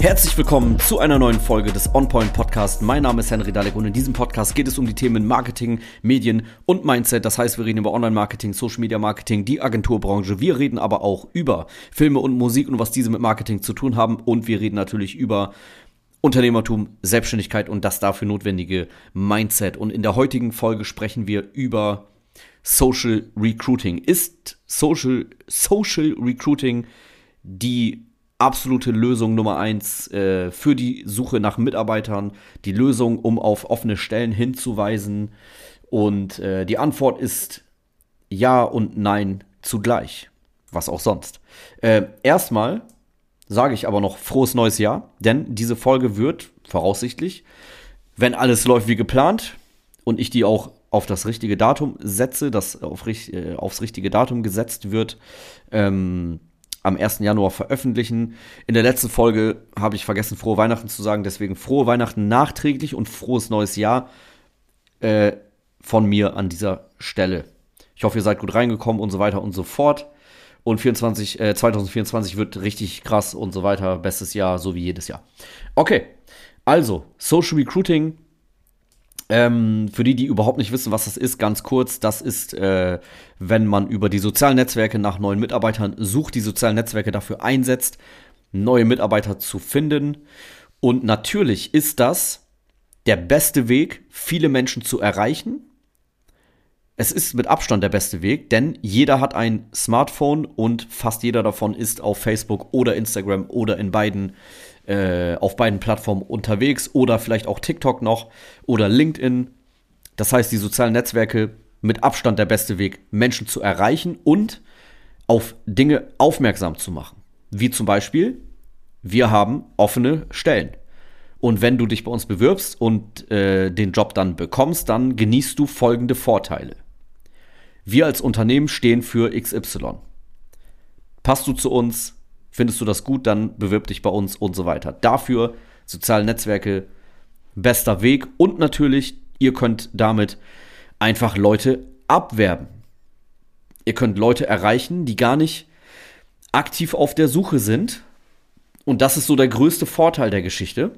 Herzlich willkommen zu einer neuen Folge des OnPoint Podcast. Mein Name ist Henry Dalek und in diesem Podcast geht es um die Themen Marketing, Medien und Mindset. Das heißt, wir reden über Online-Marketing, Social-Media-Marketing, die Agenturbranche. Wir reden aber auch über Filme und Musik und was diese mit Marketing zu tun haben. Und wir reden natürlich über Unternehmertum, Selbstständigkeit und das dafür notwendige Mindset. Und in der heutigen Folge sprechen wir über Social Recruiting. Ist Social, Social Recruiting die absolute Lösung Nummer eins äh, für die Suche nach Mitarbeitern, die Lösung, um auf offene Stellen hinzuweisen. Und äh, die Antwort ist ja und nein zugleich. Was auch sonst. Äh, erstmal sage ich aber noch frohes neues Jahr, denn diese Folge wird voraussichtlich, wenn alles läuft wie geplant und ich die auch auf das richtige Datum setze, das auf, äh, aufs richtige Datum gesetzt wird, ähm, am 1. Januar veröffentlichen. In der letzten Folge habe ich vergessen, frohe Weihnachten zu sagen, deswegen frohe Weihnachten nachträglich und frohes neues Jahr äh, von mir an dieser Stelle. Ich hoffe, ihr seid gut reingekommen und so weiter und so fort. Und 24, äh, 2024 wird richtig krass und so weiter. Bestes Jahr, so wie jedes Jahr. Okay, also Social Recruiting ähm, für die, die überhaupt nicht wissen, was das ist, ganz kurz, das ist, äh, wenn man über die sozialen Netzwerke nach neuen Mitarbeitern sucht, die sozialen Netzwerke dafür einsetzt, neue Mitarbeiter zu finden. Und natürlich ist das der beste Weg, viele Menschen zu erreichen. Es ist mit Abstand der beste Weg, denn jeder hat ein Smartphone und fast jeder davon ist auf Facebook oder Instagram oder in beiden äh, auf beiden Plattformen unterwegs oder vielleicht auch TikTok noch oder LinkedIn. Das heißt, die sozialen Netzwerke mit Abstand der beste Weg, Menschen zu erreichen und auf Dinge aufmerksam zu machen. Wie zum Beispiel, wir haben offene Stellen. Und wenn du dich bei uns bewirbst und äh, den Job dann bekommst, dann genießt du folgende Vorteile. Wir als Unternehmen stehen für XY. Passt du zu uns, Findest du das gut, dann bewirb dich bei uns und so weiter. Dafür soziale Netzwerke, bester Weg und natürlich, ihr könnt damit einfach Leute abwerben. Ihr könnt Leute erreichen, die gar nicht aktiv auf der Suche sind. Und das ist so der größte Vorteil der Geschichte,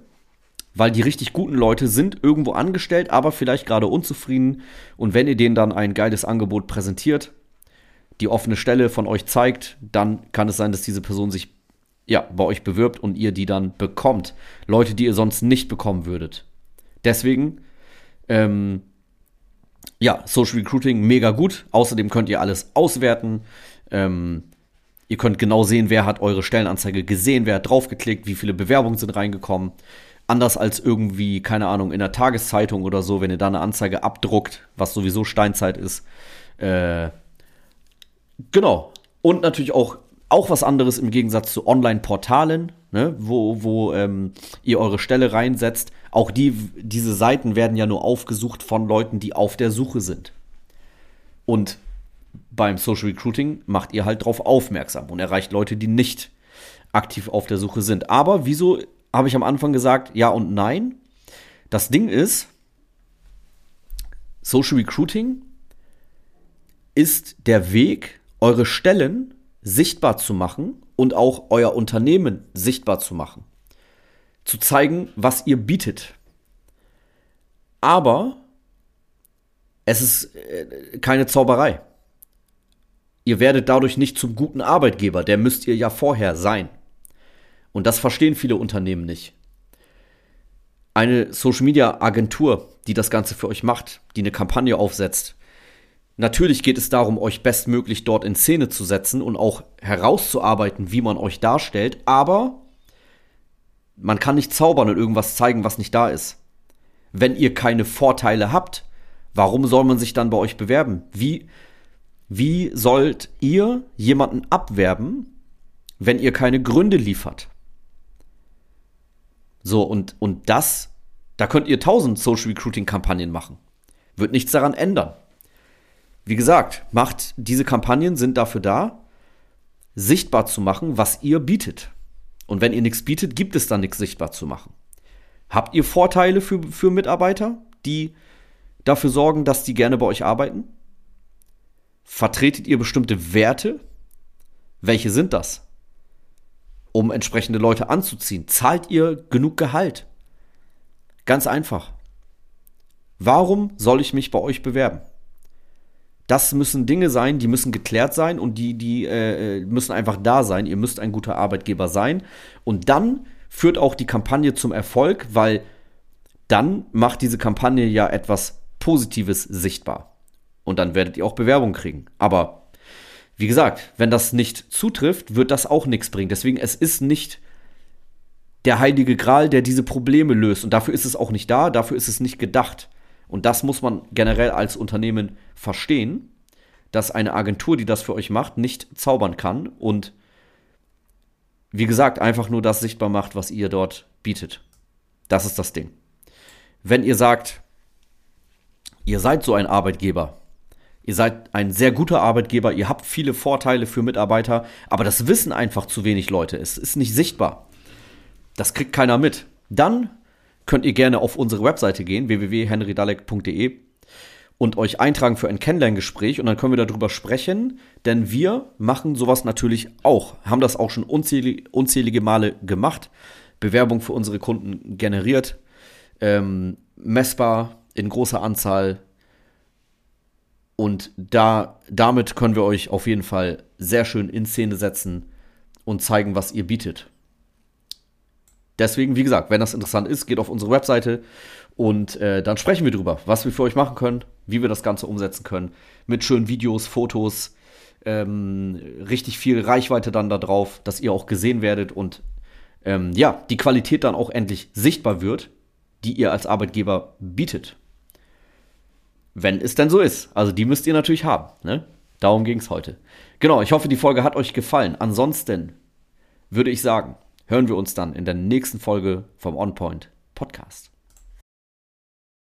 weil die richtig guten Leute sind irgendwo angestellt, aber vielleicht gerade unzufrieden. Und wenn ihr denen dann ein geiles Angebot präsentiert, die offene Stelle von euch zeigt, dann kann es sein, dass diese Person sich ja, bei euch bewirbt und ihr die dann bekommt. Leute, die ihr sonst nicht bekommen würdet. Deswegen, ähm, ja, Social Recruiting mega gut. Außerdem könnt ihr alles auswerten. Ähm, ihr könnt genau sehen, wer hat eure Stellenanzeige gesehen, wer hat draufgeklickt, wie viele Bewerbungen sind reingekommen. Anders als irgendwie, keine Ahnung, in der Tageszeitung oder so, wenn ihr da eine Anzeige abdruckt, was sowieso Steinzeit ist. Äh, Genau. Und natürlich auch, auch was anderes im Gegensatz zu Online-Portalen, ne, wo, wo ähm, ihr eure Stelle reinsetzt. Auch die, diese Seiten werden ja nur aufgesucht von Leuten, die auf der Suche sind. Und beim Social Recruiting macht ihr halt darauf aufmerksam und erreicht Leute, die nicht aktiv auf der Suche sind. Aber wieso habe ich am Anfang gesagt, ja und nein? Das Ding ist, Social Recruiting ist der Weg, eure Stellen sichtbar zu machen und auch euer Unternehmen sichtbar zu machen. Zu zeigen, was ihr bietet. Aber es ist äh, keine Zauberei. Ihr werdet dadurch nicht zum guten Arbeitgeber, der müsst ihr ja vorher sein. Und das verstehen viele Unternehmen nicht. Eine Social Media Agentur, die das Ganze für euch macht, die eine Kampagne aufsetzt, Natürlich geht es darum, euch bestmöglich dort in Szene zu setzen und auch herauszuarbeiten, wie man euch darstellt, aber man kann nicht zaubern und irgendwas zeigen, was nicht da ist. Wenn ihr keine Vorteile habt, warum soll man sich dann bei euch bewerben? Wie, wie sollt ihr jemanden abwerben, wenn ihr keine Gründe liefert? So, und, und das, da könnt ihr tausend Social Recruiting Kampagnen machen. Wird nichts daran ändern. Wie gesagt, macht diese Kampagnen sind dafür da, sichtbar zu machen, was ihr bietet. Und wenn ihr nichts bietet, gibt es dann nichts sichtbar zu machen. Habt ihr Vorteile für, für Mitarbeiter, die dafür sorgen, dass die gerne bei euch arbeiten? Vertretet ihr bestimmte Werte? Welche sind das? Um entsprechende Leute anzuziehen? Zahlt ihr genug Gehalt? Ganz einfach. Warum soll ich mich bei euch bewerben? Das müssen Dinge sein, die müssen geklärt sein und die, die äh, müssen einfach da sein. Ihr müsst ein guter Arbeitgeber sein. Und dann führt auch die Kampagne zum Erfolg, weil dann macht diese Kampagne ja etwas Positives sichtbar. Und dann werdet ihr auch Bewerbung kriegen. Aber wie gesagt, wenn das nicht zutrifft, wird das auch nichts bringen. Deswegen, es ist nicht der heilige Gral, der diese Probleme löst. Und dafür ist es auch nicht da, dafür ist es nicht gedacht. Und das muss man generell als Unternehmen verstehen, dass eine Agentur, die das für euch macht, nicht zaubern kann und wie gesagt, einfach nur das sichtbar macht, was ihr dort bietet. Das ist das Ding. Wenn ihr sagt, ihr seid so ein Arbeitgeber, ihr seid ein sehr guter Arbeitgeber, ihr habt viele Vorteile für Mitarbeiter, aber das wissen einfach zu wenig Leute, es ist nicht sichtbar. Das kriegt keiner mit. Dann könnt ihr gerne auf unsere Webseite gehen, www.henrydalek.de und euch eintragen für ein Kennenlerngespräch und dann können wir darüber sprechen, denn wir machen sowas natürlich auch, haben das auch schon unzählige, unzählige Male gemacht, Bewerbung für unsere Kunden generiert, ähm, messbar in großer Anzahl und da, damit können wir euch auf jeden Fall sehr schön in Szene setzen und zeigen, was ihr bietet. Deswegen, wie gesagt, wenn das interessant ist, geht auf unsere Webseite und äh, dann sprechen wir drüber, was wir für euch machen können, wie wir das Ganze umsetzen können. Mit schönen Videos, Fotos, ähm, richtig viel Reichweite dann da drauf, dass ihr auch gesehen werdet und ähm, ja, die Qualität dann auch endlich sichtbar wird, die ihr als Arbeitgeber bietet. Wenn es denn so ist. Also die müsst ihr natürlich haben. Ne? Darum ging es heute. Genau, ich hoffe, die Folge hat euch gefallen. Ansonsten würde ich sagen, hören wir uns dann in der nächsten Folge vom OnPoint Podcast.